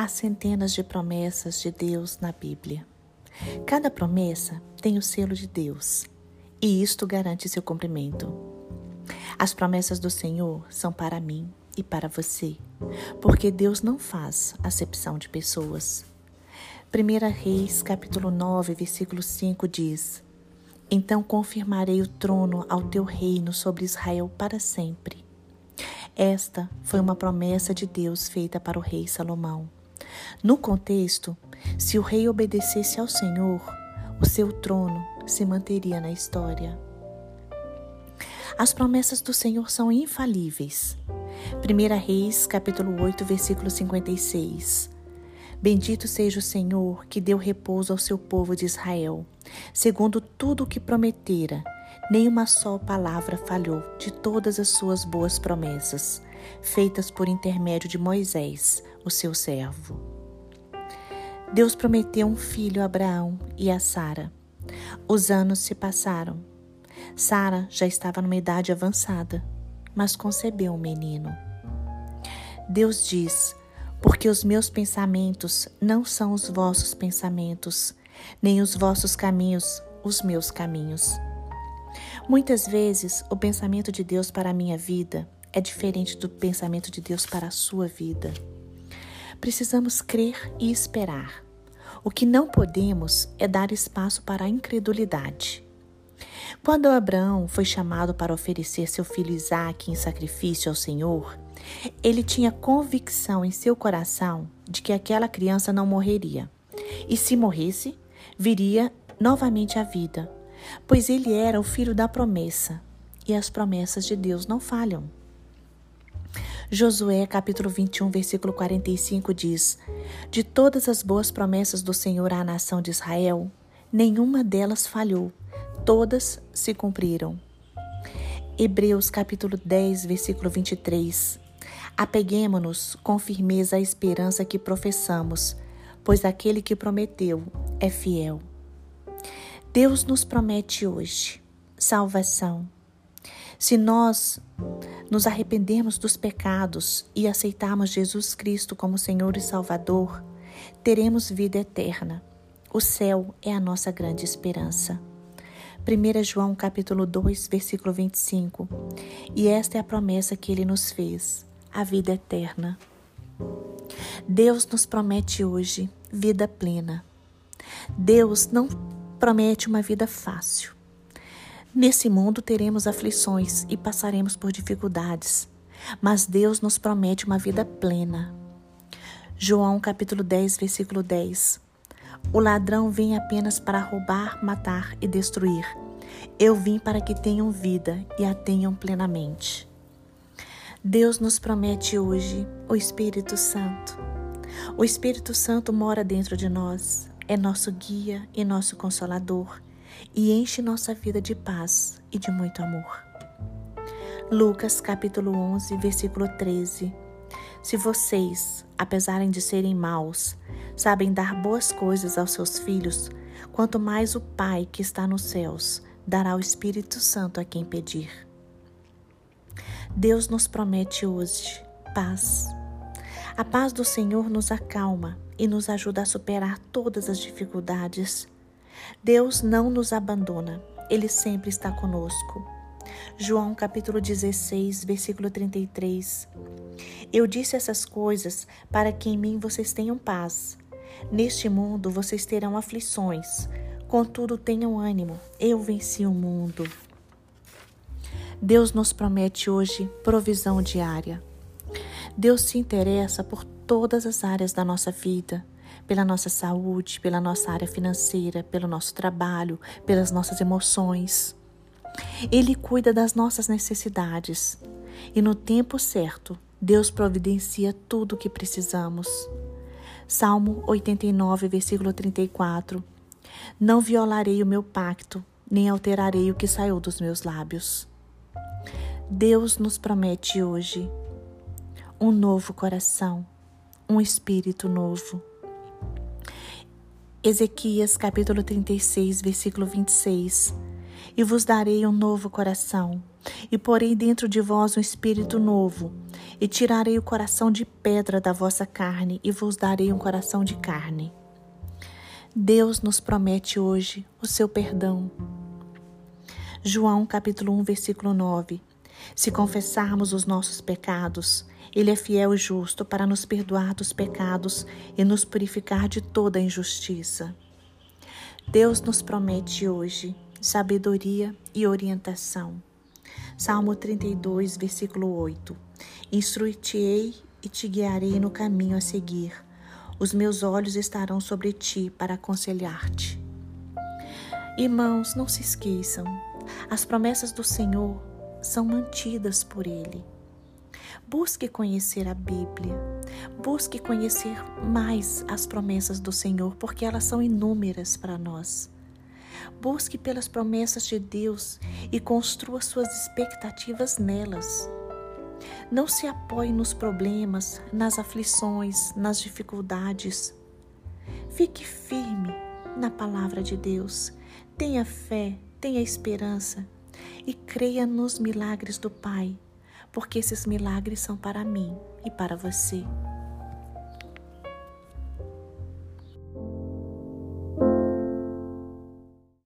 Há centenas de promessas de Deus na Bíblia. Cada promessa tem o selo de Deus e isto garante seu cumprimento. As promessas do Senhor são para mim e para você, porque Deus não faz acepção de pessoas. 1 Reis, capítulo 9, versículo 5 diz: Então confirmarei o trono ao teu reino sobre Israel para sempre. Esta foi uma promessa de Deus feita para o rei Salomão. No contexto, se o rei obedecesse ao Senhor, o seu trono se manteria na história. As promessas do Senhor são infalíveis. 1 Reis, capítulo 8, versículo 56. Bendito seja o Senhor que deu repouso ao seu povo de Israel, segundo tudo o que prometera. Nenhuma só palavra falhou de todas as suas boas promessas, feitas por intermédio de Moisés, o seu servo. Deus prometeu um filho a Abraão e a Sara. Os anos se passaram. Sara já estava numa idade avançada, mas concebeu um menino. Deus diz: Porque os meus pensamentos não são os vossos pensamentos, nem os vossos caminhos os meus caminhos. Muitas vezes, o pensamento de Deus para a minha vida é diferente do pensamento de Deus para a sua vida. Precisamos crer e esperar. O que não podemos é dar espaço para a incredulidade. Quando Abraão foi chamado para oferecer seu filho Isaque em sacrifício ao Senhor, ele tinha convicção em seu coração de que aquela criança não morreria. E se morresse, viria novamente à vida, pois ele era o filho da promessa, e as promessas de Deus não falham. Josué capítulo 21, versículo 45 diz: De todas as boas promessas do Senhor à nação de Israel, nenhuma delas falhou, todas se cumpriram. Hebreus capítulo 10, versículo 23. Apeguemo-nos com firmeza à esperança que professamos, pois aquele que prometeu é fiel. Deus nos promete hoje salvação. Se nós nos arrependermos dos pecados e aceitarmos Jesus Cristo como Senhor e Salvador, teremos vida eterna. O céu é a nossa grande esperança. 1 João capítulo 2, versículo 25. E esta é a promessa que ele nos fez, a vida eterna. Deus nos promete hoje vida plena. Deus não promete uma vida fácil. Nesse mundo teremos aflições e passaremos por dificuldades, mas Deus nos promete uma vida plena. João capítulo 10, versículo 10. O ladrão vem apenas para roubar, matar e destruir. Eu vim para que tenham vida e a tenham plenamente. Deus nos promete hoje o Espírito Santo. O Espírito Santo mora dentro de nós, é nosso guia e nosso consolador e enche nossa vida de paz e de muito amor. Lucas capítulo 11, versículo 13. Se vocês, apesar de serem maus, sabem dar boas coisas aos seus filhos, quanto mais o Pai que está nos céus dará o Espírito Santo a quem pedir. Deus nos promete hoje paz. A paz do Senhor nos acalma e nos ajuda a superar todas as dificuldades Deus não nos abandona, Ele sempre está conosco. João capítulo 16, versículo 33. Eu disse essas coisas para que em mim vocês tenham paz. Neste mundo vocês terão aflições, contudo tenham ânimo, eu venci o mundo. Deus nos promete hoje provisão diária. Deus se interessa por todas as áreas da nossa vida pela nossa saúde, pela nossa área financeira, pelo nosso trabalho, pelas nossas emoções. Ele cuida das nossas necessidades e no tempo certo, Deus providencia tudo o que precisamos. Salmo 89, versículo 34. Não violarei o meu pacto, nem alterarei o que saiu dos meus lábios. Deus nos promete hoje um novo coração, um espírito novo. Ezequias capítulo 36, versículo 26. E vos darei um novo coração, e porei dentro de vós um espírito novo, E tirarei o coração de pedra da vossa carne e vos darei um coração de carne. Deus nos promete hoje o seu perdão. João capítulo 1, versículo 9. Se confessarmos os nossos pecados, ele é fiel e justo para nos perdoar dos pecados e nos purificar de toda injustiça. Deus nos promete hoje sabedoria e orientação. Salmo 32, versículo 8. Instruir-te-ei e te guiarei no caminho a seguir. Os meus olhos estarão sobre ti para aconselhar-te. Irmãos, não se esqueçam, as promessas do Senhor são mantidas por Ele. Busque conhecer a Bíblia, busque conhecer mais as promessas do Senhor, porque elas são inúmeras para nós. Busque pelas promessas de Deus e construa suas expectativas nelas. Não se apoie nos problemas, nas aflições, nas dificuldades. Fique firme na palavra de Deus. Tenha fé, tenha esperança e creia nos milagres do Pai, porque esses milagres são para mim e para você.